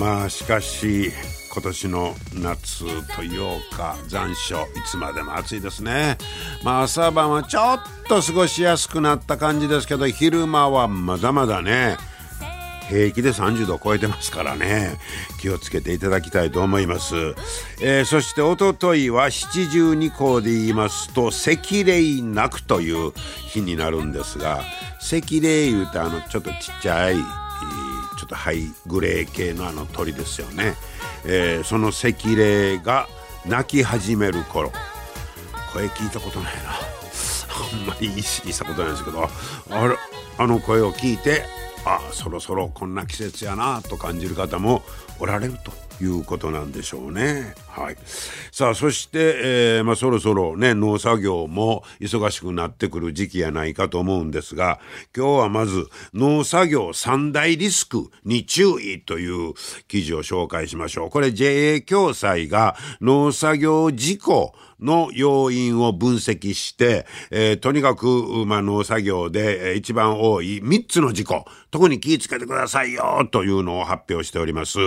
まあしかし今年の夏というか残暑いつまでも暑いですね。まあ朝晩はちょっと過ごしやすくなった感じですけど昼間はまだまだね平気で30度を超えてますからね。気をつけていただきたいと思います、えー、そしておとといは七十二候で言いますと赤霊なくという日になるんですが赤霊いうとあのちょっとちっちゃいちょっとハイグレー系のあの鳥ですよね、えー、その赤霊が鳴き始める頃。声聞いたことないな。あんまり意識したことないですけど。あれあの声を聞いてあそろそろこんな季節やなと感じる方もおられるということなんでしょうね。はい、さあそして、えー、まあ、そろそろね農作業も忙しくなってくる時期やないかと思うんですが今日はまず農作業三大リスクに注意という記事を紹介しましょう。これ JA 共済が農作業事故の要因を分析して、えー、とにかく、まあ、農作業で一番多い3つの事故、特に気ぃつけてくださいよというのを発表しております。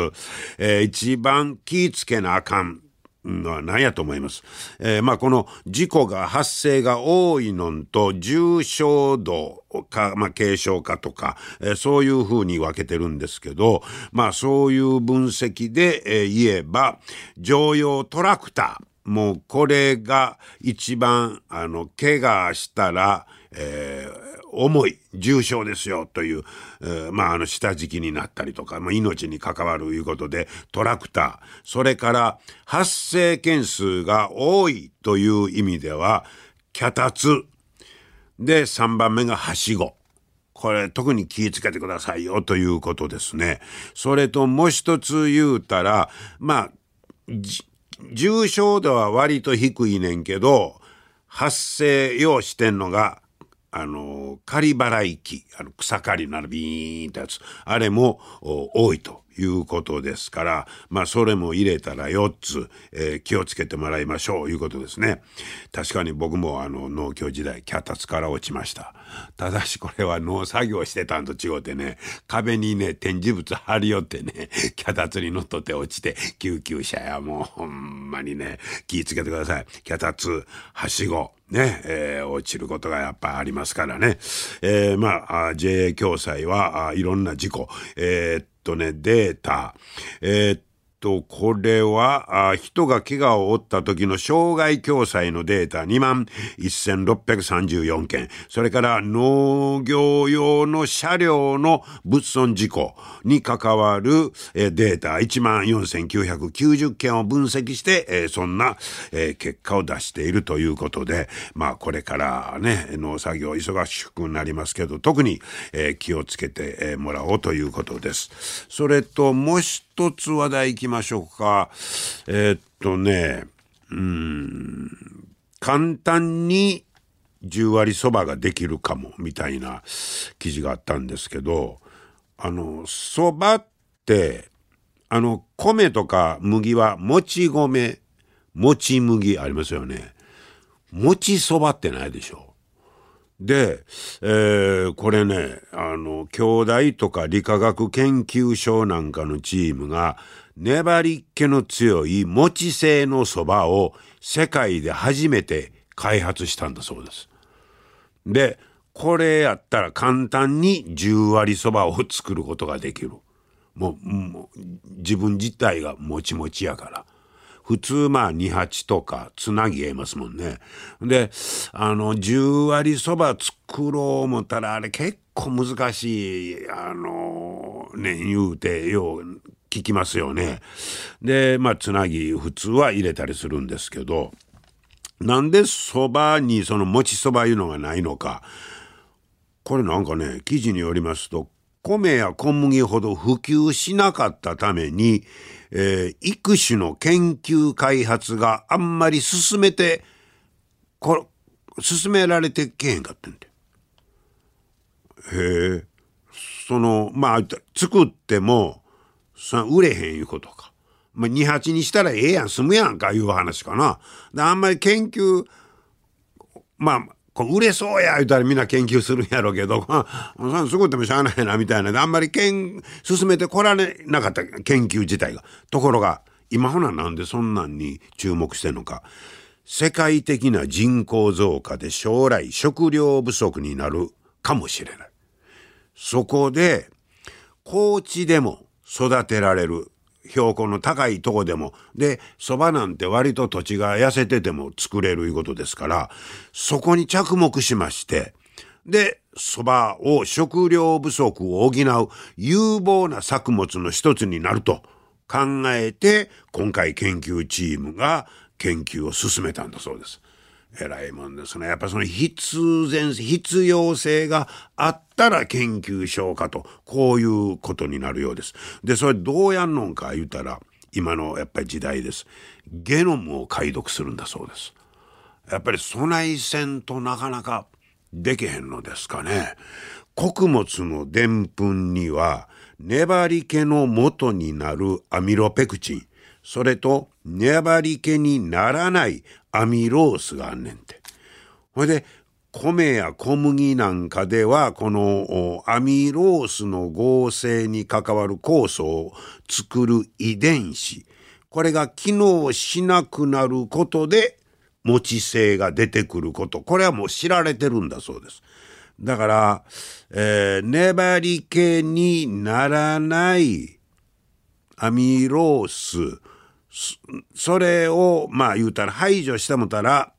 えー、一番気ぃつけなあかん。のは何やと思います。えー、まあこの事故が発生が多いのと重症度か、まあ軽症化とか、えー、そういうふうに分けてるんですけど、まあそういう分析で、え、言えば、常用トラクター、もうこれが一番、あの、怪我したら、えー、重い、重症ですよという、えー、まあ、あの、下敷きになったりとか、まあ、命に関わるいうことで、トラクター、それから発生件数が多いという意味では、脚立、で、3番目がはしご。これ特に気をつけてくださいよということですね。それともう一つ言うたら、まあ、重症度は割と低いねんけど、発生用してんのが、あの、仮払い機、あの草刈りならビーンってやつ、あれも多いと。いうことですから、まあそれも入れたら4つ、えー、気をつけてもらいましょういうことですね。確かに僕もあの農協時代脚立から落ちました。ただしこれは農作業してたんと違うてね、壁にね展示物貼り寄ってね、脚立に乗っ取って落ちて救急車やもうほんまにね、気をつけてください。脚立、はしご、ね、えー、落ちることがやっぱありますからね。えー、まあ、JA 共済はいろんな事故、えー、とね、データ。えー、っと、これは、あ人が怪我を負った時の障害共済のデータ2万1634件。それから農業用の車両の物損事故に関わる、えデータ1万4990件を分析して、えそんな、え結果を出しているということで、まあこれからね、農作業忙しくなりますけど、特に、え気をつけて、もらおうということです。それともう一一つ話題いきましょうか。えー、っとね、うん、簡単に10割そばができるかも、みたいな記事があったんですけど、あの、そばって、あの、米とか麦はもち米、もち麦ありますよね。もちそばってないでしょ。で、えー、これね、あの、兄弟とか理化学研究所なんかのチームが、粘りっ気の強い餅製のそばを世界で初めて開発したんだそうです。で、これやったら簡単に10割そばを作ることができる。もう、もう自分自体がもちもちやから。普通まあ二八とかつなぎえますもんね。で、あの、十割そば作ろう思ったらあれ結構難しい、あの、ね、言うてよう聞きますよね。で、まあつなぎ普通は入れたりするんですけど、なんでそばにそのもちそばいうのがないのか。これなんかね、記事によりますと、米や小麦ほど普及しなかったために、えー、育種の研究開発があんまり進めて、こ進められてけへんかってんで。へえ。その、まあ、作っても、そ売れへんいうことか。まあ、二八にしたらええやん、済むやんかいう話かな。で、あんまり研究、まあ、こう売れそうや言うたらみんな研究するんやろうけど、そすごいでもしゃあないなみたいなで、あんまり研、進めてこられなかった研究自体が。ところが、今ほななんでそんなんに注目してんのか。世界的な人口増加で将来食料不足になるかもしれない。そこで、高地でも育てられる標高の高いとこでも、で、蕎麦なんて割と土地が痩せてても作れるいうことですから、そこに着目しまして、で、蕎麦を食料不足を補う有望な作物の一つになると考えて、今回研究チームが研究を進めたんだそうです。偉いもんですね。やっぱその必然、必要性があったら研究しようかと、こういうことになるようです。で、それどうやんのんか言うたら、今のやっぱり時代です。ゲノムを解読するんだそうです。やっぱり備え線となかなかできへんのですかね。穀物のでんぷんには、粘り気の元になるアミロペクチン、それと粘り気にならないアミロースがあんねんて。ほいで、米や小麦なんかでは、このアミロースの合成に関わる酵素を作る遺伝子、これが機能しなくなることで、持ち性が出てくること、これはもう知られてるんだそうです。だから、えー、粘り気にならないアミロース、それをまあ言うたら排除してもたら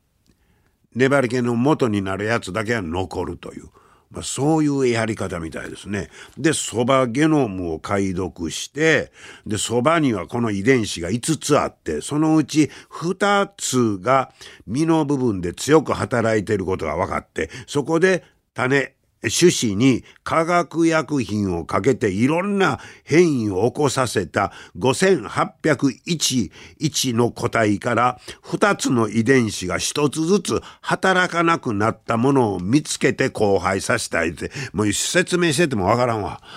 粘り気の元になるやつだけは残るという、まあ、そういうやり方みたいですね。でそばゲノムを解読してでそばにはこの遺伝子が5つあってそのうち2つが実の部分で強く働いていることが分かってそこで種種子に化学薬品をかけていろんな変異を起こさせた5801の個体から2つの遺伝子が1つずつ働かなくなったものを見つけて交配させたいって、もう説明しててもわからんわ。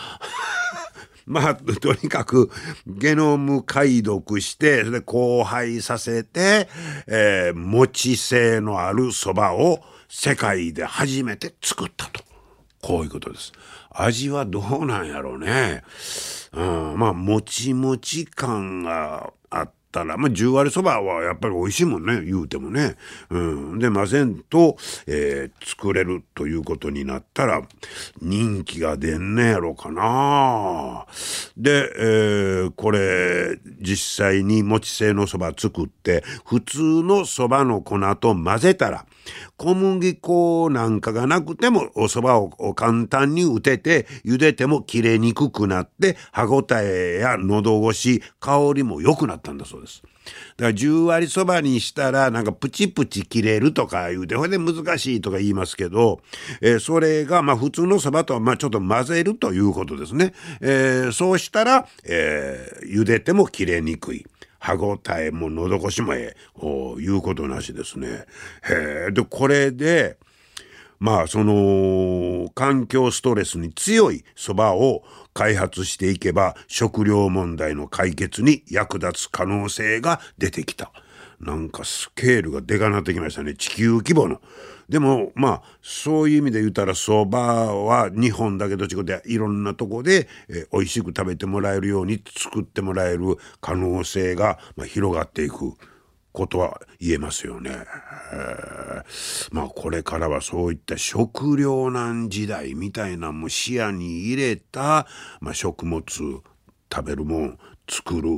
まあ、とにかく、ゲノム解読して、それで交配させて、えー、持ち性のある蕎麦を世界で初めて作ったと。こういうことです。味はどうなんやろうね。うん、まあ、もちもち感があったら、まあ、十割そばはやっぱり美味しいもんね、言うてもね。うん。で、混ぜんと、えー、作れるということになったら、人気が出んねやろかな。で、えー、これ、実際にもち製のそば作って、普通のそばの粉と混ぜたら、小麦粉なんかがなくてもお蕎麦を簡単に打てて茹でても切れにくくなって歯ごたえや喉越し香りも良くなったんだそうです。だから10割そばにしたらなんかプチプチ切れるとか言うてほいで難しいとか言いますけど、えー、それがまあ普通のそばとはまあちょっと混ぜるということですね。えー、そうしたら、えー、茹でても切れにくい。歯ごたえも喉越しもええ、いうことなしですね。へえ、で、これで、まあ、その、環境ストレスに強い蕎麦を開発していけば、食料問題の解決に役立つ可能性が出てきた。なんかスケールがでかなってきましたね。地球規模の。でも、まあ、そういう意味で言ったら、蕎麦は日本だけど違っていろんなとこで、えー、美味しく食べてもらえるように作ってもらえる可能性が、まあ、広がっていく。ことは言えますよね。まあこれからはそういった食糧難時代みたいなも視野に入れた、まあ、食物食べるもん作る、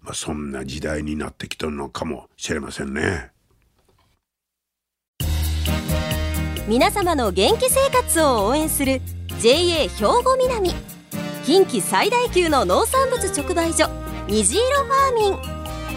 まあ、そんな時代になってきてるのかもしれませんね。皆様の元気生活を応援する JA 兵庫南近畿最大級の農産物直売所虹色ファーミン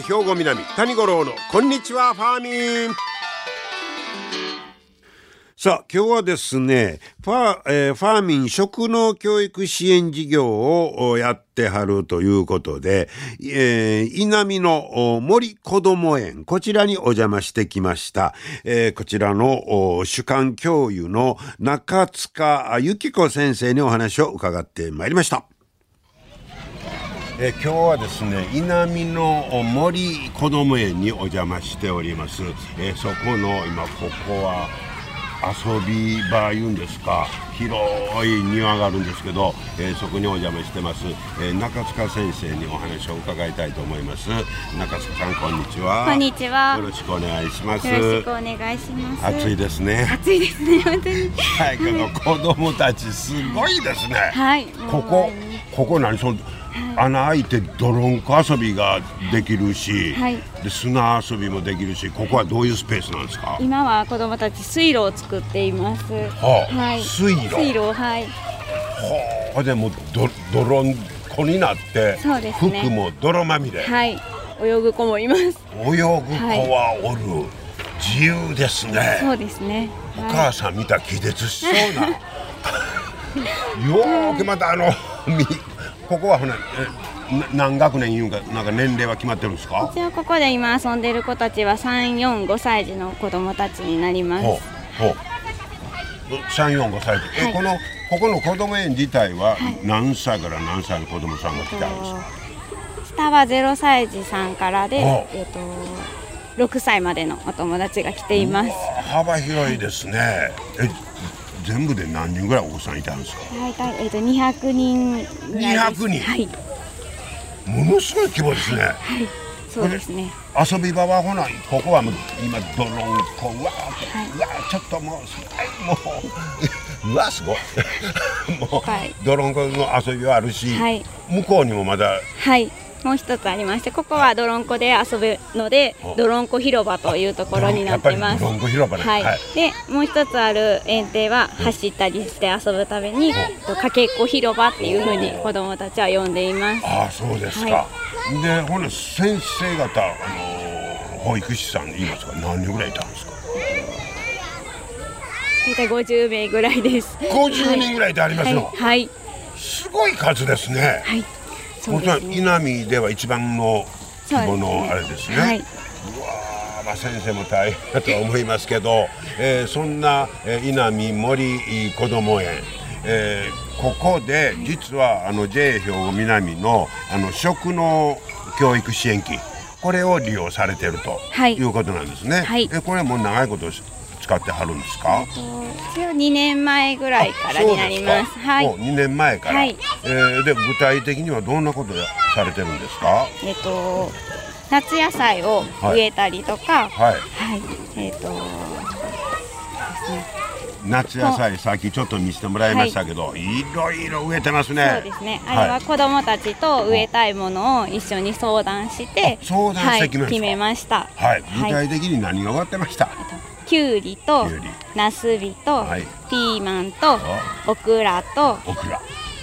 兵庫南谷五郎のこんにちはファーミン。さあ今日はですねファ,、えー、ファーミン食農教育支援事業をやってはるということで、えー、稲美の森こども園こちらにお邪魔してきました、えー、こちらの主幹教諭の中塚由紀子先生にお話を伺ってまいりました。え今日はですね稲美の森こども園にお邪魔しております、えそこの今ここは遊び場いうんですか。広い庭があるんですけど、えー、そこにお邪魔してます、えー、中塚先生にお話を伺いたいと思います。中塚さんこんにちは。こんにちは。よろしくお願いします。よろしくお願いします。暑いですね。暑いですね本当に。はいけど子供たちすごいですね。はいここここ何その穴開いて泥んこ遊びができるし、はい、で砂遊びもできるしここはどういうスペースなんですか？今は子どもたち水路を作っています、はあ、はい、水路？水路はい。はあでもど泥んこになってそうです、ね、服も泥まみれ。はい。泳ぐ子もいます。泳ぐ子はおる、はい、自由ですね。そうですね、お母さん見た気絶しそうな。よーくまたあのここはほな何学年いうかなんか年齢は決まってるんですか？一応ここで今遊んでる子たちは三四五歳児の子供たちになります。ほうほう。三四五歳児、はい、えこのここの子供園自体は何歳から何歳の子供さんが来たんですか、下はゼロ歳児さんからで、えっと六歳までのお友達が来ています。幅広いですね。え全部で何人ぐらいお子さんいたんですか？大体、えーと、二百人ぐらい人？はい。ものすごい規模ですね。はい。そうですね。遊び場はほなここはもう今ドロンコうわ、はい、うわちょっともうもううわすごい。もう、はい、ドロンコの遊びはあるし、はい、向こうにもまだはいもう一つありましてここは泥んこで遊ぶので泥んこ広場というところになってます。はい、はい、でもう一つある園庭は走ったりして遊ぶためにかけっこ広場っていうふうに子どもたちは呼んでいます。あそうですか、はい、でほな先生方、あのー、保育士さん言いますか何人ぐらいいたんですか？大体50名ぐらいです。50人ぐらいでありますの、はい、はい、すごい数ですね。はいそうですね、稲見では一番の規模のあれですね。うはい、まあ、先生も大変だとは思いますけど、えー、そんな、えー、稲見森こども園、えー、ここで実はあの JA 兵庫南のあの食の教育支援機。これを利用されていると、はい、いうことなんですね。はい、えこれもう長いこと使ってはるんですか？一応2年前ぐらいからになります。すはい。2年前から。はい、えー、で具体的にはどんなことされてるんですか？えっ、と夏野菜を植えたりとか、はい。はい、えっ、ー、と夏野菜さっきちょっと見せてもらいましたけど、はい、いろいろ植えてますね。そうですね。あれは子供たちと植えたいものを一緒に相談して相談して決めました。はい。具体的に何が植わってました、きゅうりとなすびと、はい、ピーマンとオクラとオクラ。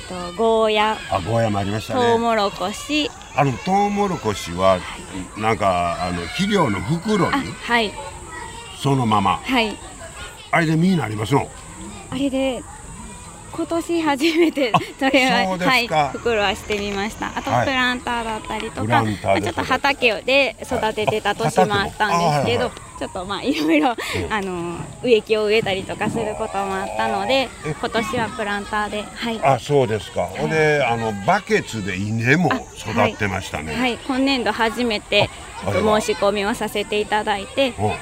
とゴーヤ。あゴーヤもありましたね。トウモロコシ。あのトウモロコシは、なんかあの肥料の袋にはい。そのまま。はい。あれで実になりますの？あれで今年初めてそれははい袋はしてみました。あと、プランターだったりとか、まあ、ちょっと畑で育ててた年もあったんですけど、ちょっとまあいろいろ、あの植木を植えたりとかすることもあったので今年はプランターではい。あそうですか、ほんであのバケツで稲も育ってましたね。はい、今年度初めて申し込みをさせていただいてあの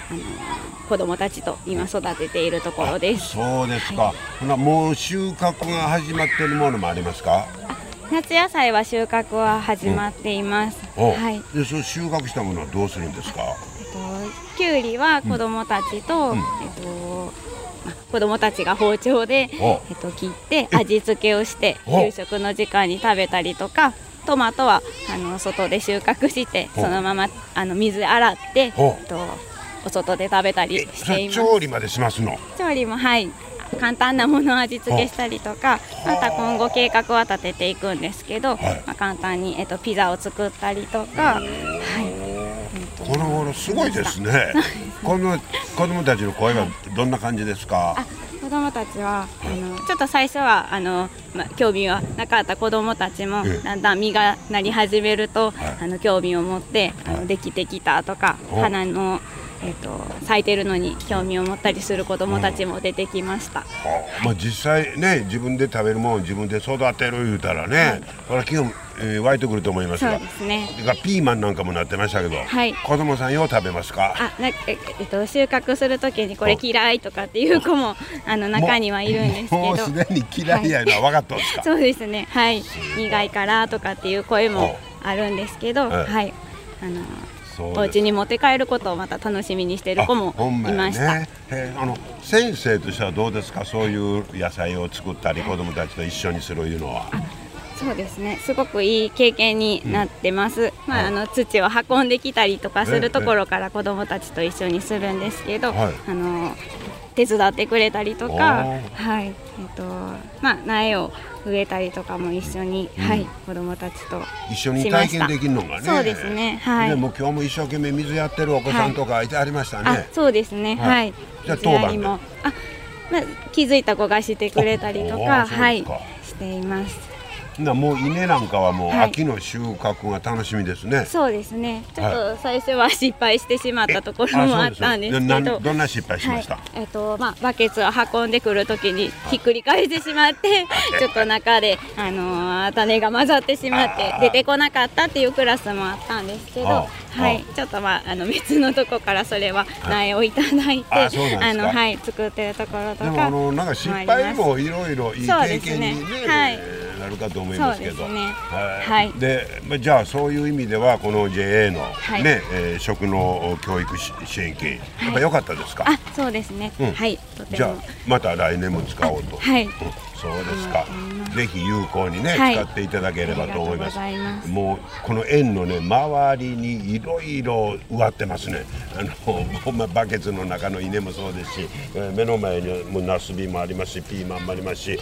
子供たちと今育てているところです。そうですか、ほなもう収穫が始まっているものもありますか？夏野菜は収穫は始まっています、はい、でその収穫したものはどうするんですか、えっと、きゅうりは子供たちと、うん、えっと子供たちが包丁で、えっと、切って味付けをして給食の時間に食べたりとかトマトはあの外で収穫してそのままあの水洗って、えっと、お外で食べたりしています。調理までしますの？調理もはい簡単なものを味付けしたりとかまた今後計画は立てていくんですけど、はい、まあ、簡単に、えっと、ピザを作ったりとか、はい、この頃すごいですね。この子供たちの声はどんな感じですか、子供たちはあのちょっと最初はあの、ま、興味はなかった子供たちもだんだん実がなり始めると、あの興味を持ってあのできてきたとか花のえーと、咲いてるのに興味を持ったりする子どもたちも出てきました、うん、まあ、実際ね自分で食べるものを自分で育てる言うたらね、はい、これ気温、えー、湧いてくると思いますが。そうですね。ピーマンなんかもなってましたけど、はい、子供さんよう食べますか？あなえ、えっと、収穫するときにこれ嫌いとかっていう子もあ。の中にはいるんですけど。もうすでに嫌いやのは分かったんですか、そうですね。はい。苦いからとかっていう声もあ。るんですけどはい。あのお家に持って帰ることをまた楽しみにしている子もいました、ね、あの先生としてはどうですか？そういう野菜を作ったり子どもたちと一緒にするいうのは。そうですね。すごくいい経験になってます、うん、まあ、あの土を運んできたりとかするところから子どもたちと一緒にするんですけど、はい、あの手伝ってくれたりとか、はい。えっとまあ、苗を植えたりとかも一緒に、うん、はい、子供たちと一緒に体験できるのがね。そうですねはい。でも今日も一生懸命水やってるお子さんとかい。てありましたね、はい、そうですねはい、じゃあ当番もあ、まあ、気づいた子がしてくれたりとか。はいしていますなもう稲なんかはもう秋の収穫が楽しみですね、はい、そうですね。ちょっと最初は失敗してしまったところもあったんですけど。どんな失敗しました、はい、えっ、ー、とまあバケツを運んでくるときにひっくり返してしまってちょっと中であのー、種が混ざってしまって出てこなかったっていうクラスもあったんですけどはい。ちょっとまああの別のとこからそれは苗をいただいてあのはい作ってるところとかでもあのなんか失敗もいろいろいい経験にね、ね、はい。なるかと思いますけど、ね、はい、で、じゃあそういう意味ではこの JA の、はい、ね、えー、食の教育支援金、やっぱ良かったですか？あ、そうですね。うん、はい。じゃあまた来年も使おうと。はい。うんそうですか。ぜひ有効にね、はい、使っていただければと思います。もうこの園のね周りにいろいろ植わってますね。あのほんまバケツの中の稲もそうですし、目の前にもナスビもありますし、ピーマンもありますし、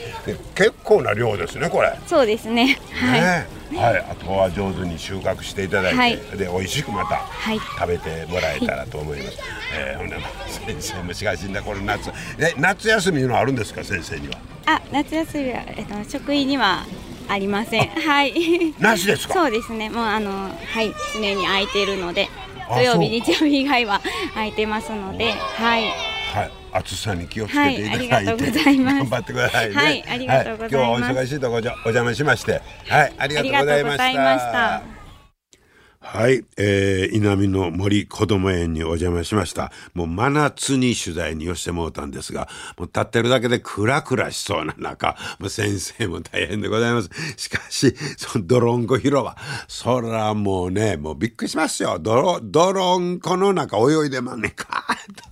結構な量ですねこれ。そうですね。はい。ねはい、あとは上手に収穫していただいて、はい、で美味しくまた食べてもらえたらと思います。はい、えー、ほんで先生もしかしんだこれ夏え夏休みのあるんですか先生には？あ夏休みは、えっと、職員にはありません。はい。なしですか？そうですね。もうあのはい常に空いているので、土曜日日曜日以外は空いてますので、はい。はい。暑さに気をつけていただいて、はい、頑張ってくださいね。はい、ありがとうございます。はい、今日はお忙しいところお邪魔しまして、はい、ありがとうございました。はい、えー、稲見の森子ども園にお邪魔しました。もう真夏に取材に寄してもうたんですが、もう立ってるだけでクラクラしそうな中、もう先生も大変でございます。しかし、その泥んこ広場、そらもうね、もうびっくりしますよ。泥、泥んこの中泳いでまんねんか。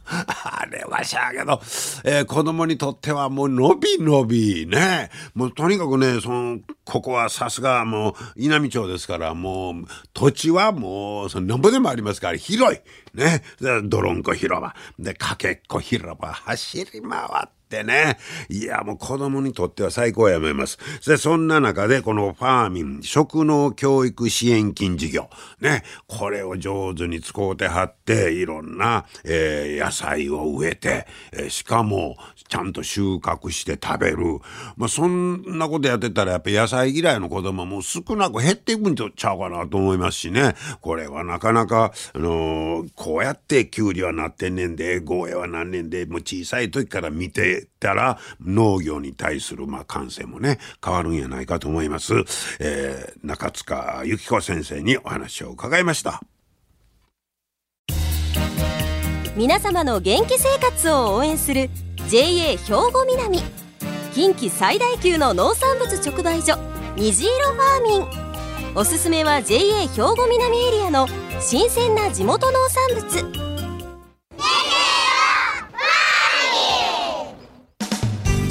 あれはしゃあけど、えー、子供にとってはもう伸び伸びね。もうとにかくね、その、ここはさすがもう稲美町ですから、もう土地はもう、そのなんぼでもありますから広い。ね。ドロンコ広場。で、かけっこ広場走り回って、ってね。いや、もう子供にとっては最高や思います。で、そんな中で、このファーミン、食農教育支援金事業。ね。これを上手に使うてはって、いろんな、えー、野菜を植えて、えー、しかも、ちゃんと収穫して食べる。まあ、そんなことやってたら、やっぱ野菜嫌いの子供も少なく減っていくんちゃうかなと思いますしね。これはなかなか、あのー、こうやってきゅうりはなってんねんで、ゴーヤはなんねんで、もう小さい時から見てたら農業に対するまあ感性もね変わるんやないかと思います、えー、中塚由紀子先生にお話を伺いました。皆様の元気生活を応援する JA 兵庫南。近畿最大級の農産物直売所虹色ファーミン。おすすめは JA 兵庫南エリアの新鮮な地元農産物。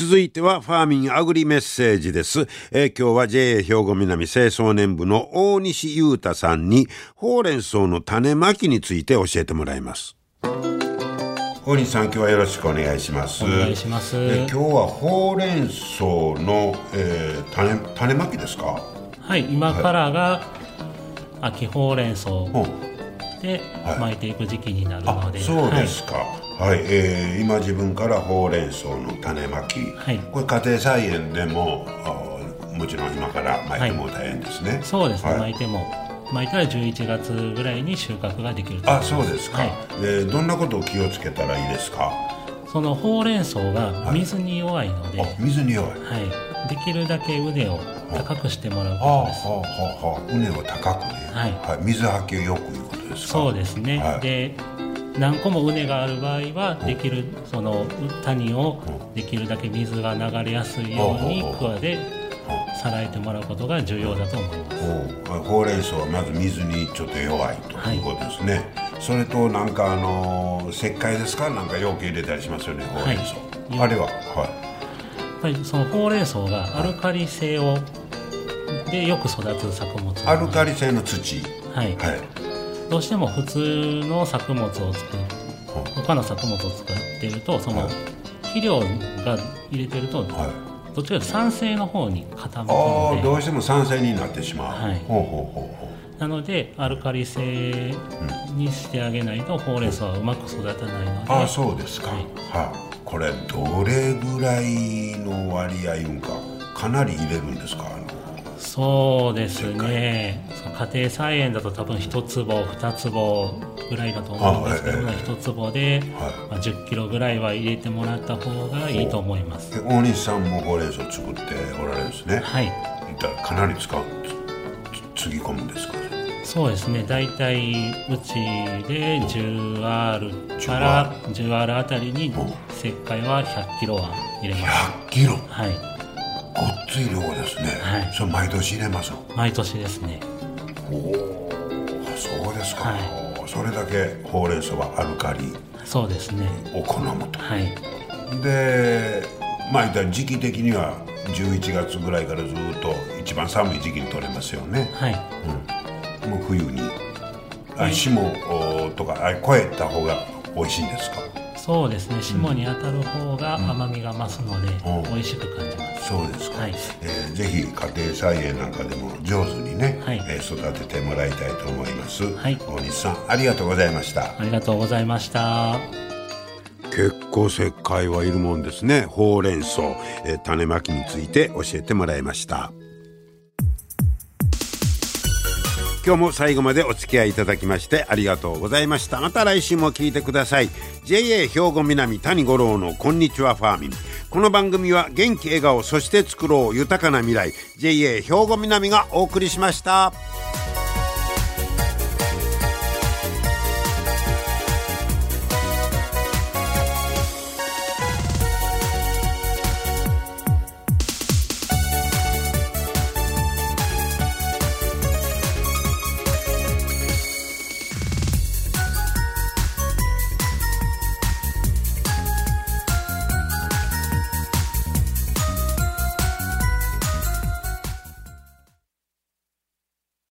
続いてはファーミンアグリメッセージです。えー、今日は JA 兵庫南清掃年部の大西裕太さんにほうれん草の種まきについて教えてもらいます。大西さん今日はよろしくお願いします。お願いします。え今日はほうれん草の、えー、種種まきですか？はい、今からが秋ほうれん草で巻いていく時期になるので、はい、そうですか。はいはい、えー、今自分からほうれん草の種まき、はい、これ家庭菜園でももちろん今から巻いても大変ですね、はい、そうですね、はい、巻いても巻いたら11月ぐらいに収穫ができるとあそうですか、はい、えどんなことを気をつけたらいいですか？そのほうれん草が水に弱いので、水に弱い、はい、できるだけ腕を高くしてもらうことです。はあはあはあ、畝を高くね、はい、はい、水はけをよくいうことですか。そうですね。はい、で何個も畝がある場合はできるその谷をできるだけ水が流れやすいように桑でさらえてもらうことが重要だと思います。ほうれん草はまず水にちょっと弱いということですね、はい、それとなんかあの石灰ですかなんか容器入れたりしますよねほうれん草、はい、あれははいやっぱりそのほうれん草がアルカリ性をでよく育つ作物アルカリ性の土はい、はいどうしても普通の作物を作る。他の作物を作っているとその肥料が入れてると、どっちかというと酸性の方に傾くので。どうしても酸性になってしまう、はい、ほうほうほうほう。なのでアルカリ性にしてあげないと、ほうれん草はうまく育たないので。あそうですか、はい、はこれどれぐらいの割合うんかかなり入れるんですか？そうですね。家庭菜園だと多分1坪2坪ぐらいだと思うんですけど、はい、1坪で、はい。まあ、10キロぐらいは入れてもらった方がいいと思います。大西さんもほうれん草作っておられるんですね。はい。かなり使うつぎ込むんですか？そうですね。大体うちで 10R から 10R あたりに石灰は100キロは入れます。100キロ？はいごっつい量ですね、はい、それ毎年入れます毎年ですね。おおそうですか、はい、それだけほうれん草はアルカリ。そうですね。を好むと。はい。でまあ時期的には11月ぐらいからずっと一番寒い時期に取れますよね。はい、うん、もう冬に。霜とか超えた方が美味しいんですか？そうですね。霜に当たる方が甘みが増すので、うん、美味しく感じますそうですか、はい。えー、ぜひ家庭菜園なんかでも上手にね、はい、えー、育ててもらいたいと思います、はい、大西さんありがとうございました。ありがとうございました。結構石灰はいるもんですね。ほうれん草、えー、種まきについて教えてもらいました。今日も最後までお付き合いいただきましてありがとうございました。また来週も聞いてください。JA 兵庫南谷五郎のこんにちはファーミンこの番組は元気笑顔そして作ろう豊かな未来 JA 兵庫南がお送りしました。